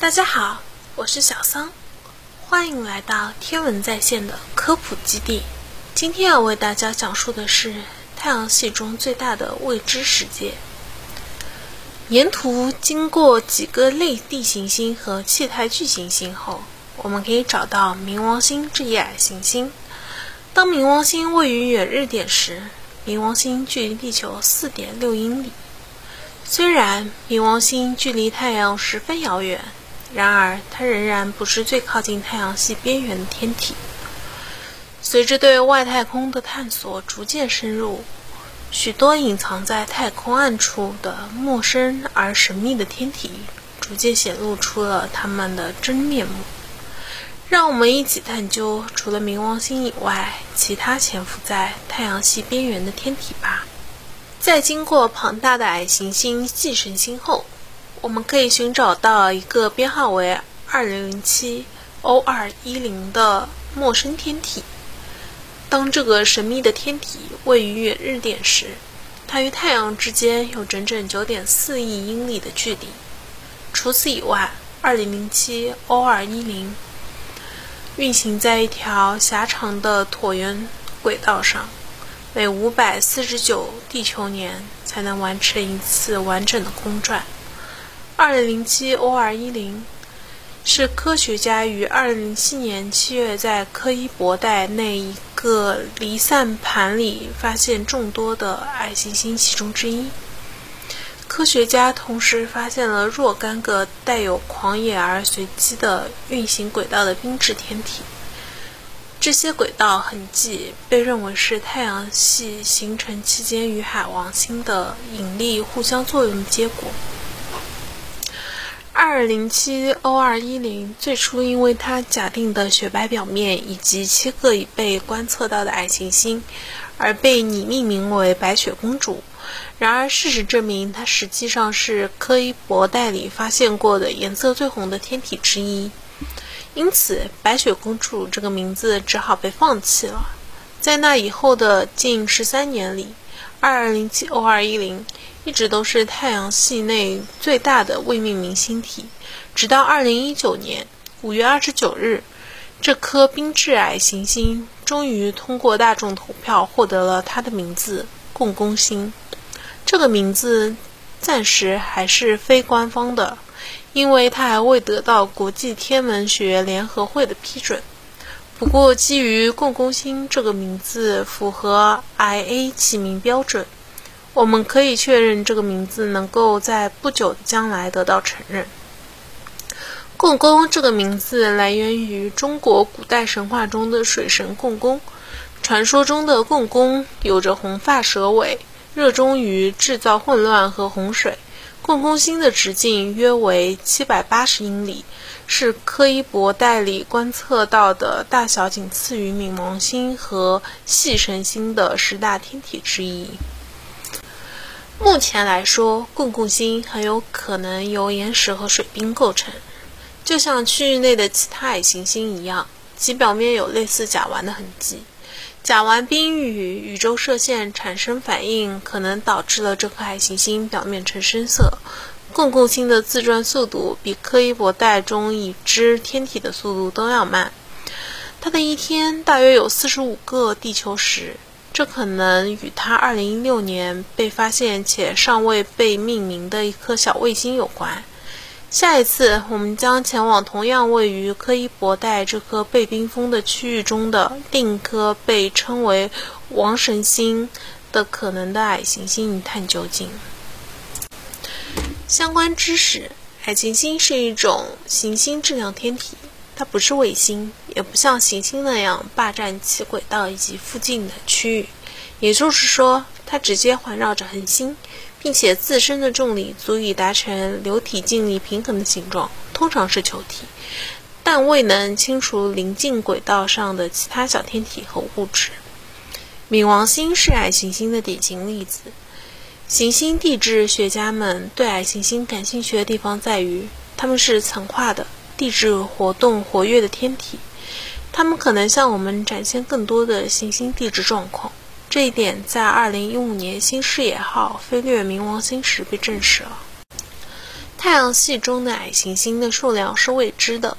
大家好，我是小桑，欢迎来到天文在线的科普基地。今天要为大家讲述的是太阳系中最大的未知世界。沿途经过几个类地行星和气态巨行星后，我们可以找到冥王星这一矮行星。当冥王星位于远日点时，冥王星距离地球4.6英里。虽然冥王星距离太阳十分遥远。然而，它仍然不是最靠近太阳系边缘的天体。随着对外太空的探索逐渐深入，许多隐藏在太空暗处的陌生而神秘的天体逐渐显露出了它们的真面目。让我们一起探究除了冥王星以外，其他潜伏在太阳系边缘的天体吧。在经过庞大的矮行星系神星后。我们可以寻找到一个编号为二零零七 O 二一零的陌生天体。当这个神秘的天体位于远日点时，它与太阳之间有整整九点四亿英里的距离。除此以外，二零零七 O 二一零运行在一条狭长的椭圆轨道上，每五百四十九地球年才能完成一次完整的公转。二零零七 OR 一零是科学家于二零零七年七月在柯伊伯带那一个离散盘里发现众多的矮行星其中之一。科学家同时发现了若干个带有狂野而随机的运行轨道的冰质天体。这些轨道痕迹被认为是太阳系形成期间与海王星的引力互相作用的结果。二零七 O 二一零最初因为它假定的雪白表面以及七个已被观测到的矮行星，而被拟命名为白雪公主。然而，事实证明，它实际上是柯伊伯带里发现过的颜色最红的天体之一。因此，白雪公主这个名字只好被放弃了。在那以后的近十三年里，二零七 O 二一零。一直都是太阳系内最大的未命名星体，直到2019年5月29日，这颗冰质矮行星终于通过大众投票获得了它的名字——共工星。这个名字暂时还是非官方的，因为它还未得到国际天文学联合会的批准。不过，基于共工星这个名字符合 IA 起名标准。我们可以确认这个名字能够在不久的将来得到承认。共工这个名字来源于中国古代神话中的水神共工。传说中的共工有着红发蛇尾，热衷于制造混乱和洪水。共工星的直径约为七百八十英里，是柯伊伯带里观测到的大小仅次于冥王星和系神星的十大天体之一。目前来说，共工星很有可能由岩石和水冰构成，就像区域内的其他矮行星一样，其表面有类似甲烷的痕迹。甲烷冰与宇宙射线产生反应，可能导致了这颗矮行星表面呈深色。共工星的自转速度比柯伊伯带中已知天体的速度都要慢，它的一天大约有四十五个地球时。这可能与它2016年被发现且尚未被命名的一颗小卫星有关。下一次，我们将前往同样位于柯伊伯带这颗被冰封的区域中的另一颗被称为“王神星”的可能的矮行星一探究竟。相关知识：矮行星是一种行星质量天体。它不是卫星，也不像行星那样霸占其轨道以及附近的区域。也就是说，它直接环绕着恒星，并且自身的重力足以达成流体静力平衡的形状，通常是球体，但未能清除临近轨道上的其他小天体和物质。冥王星是矮行星的典型例子。行星地质学家们对矮行星感兴趣的地方在于，它们是层化的。地质活动活跃的天体，它们可能向我们展现更多的行星地质状况。这一点在2015年新视野号飞掠冥王星时被证实了。太阳系中的矮行星的数量是未知的，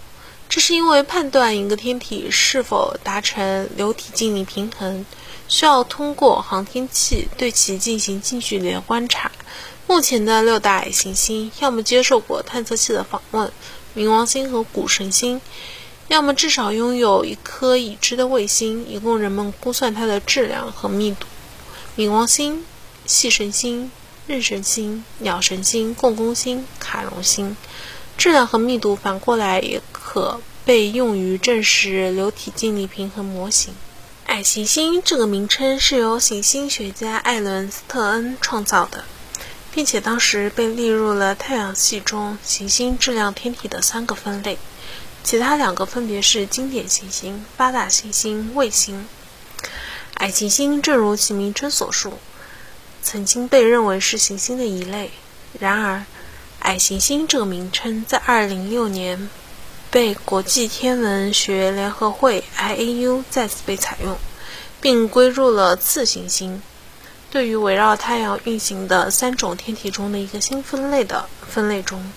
这是因为判断一个天体是否达成流体静力平衡，需要通过航天器对其进行近距离观察。目前的六大矮行星，要么接受过探测器的访问，冥王星和谷神星，要么至少拥有一颗已知的卫星，以供人们估算它的质量和密度。冥王星、系神星。日神星、鸟神星、共工星、卡戎星，质量和密度反过来也可被用于证实流体静力平衡模型。矮行星这个名称是由行星学家艾伦斯特恩创造的，并且当时被列入了太阳系中行星质量天体的三个分类，其他两个分别是经典行星、八大行星、卫星。矮行星正如其名称所述。曾经被认为是行星的一类，然而，矮行星这个名称在2006年被国际天文学联合会 （IAU） 再次被采用，并归入了次行星，对于围绕太阳运行的三种天体中的一个新分类的分类中。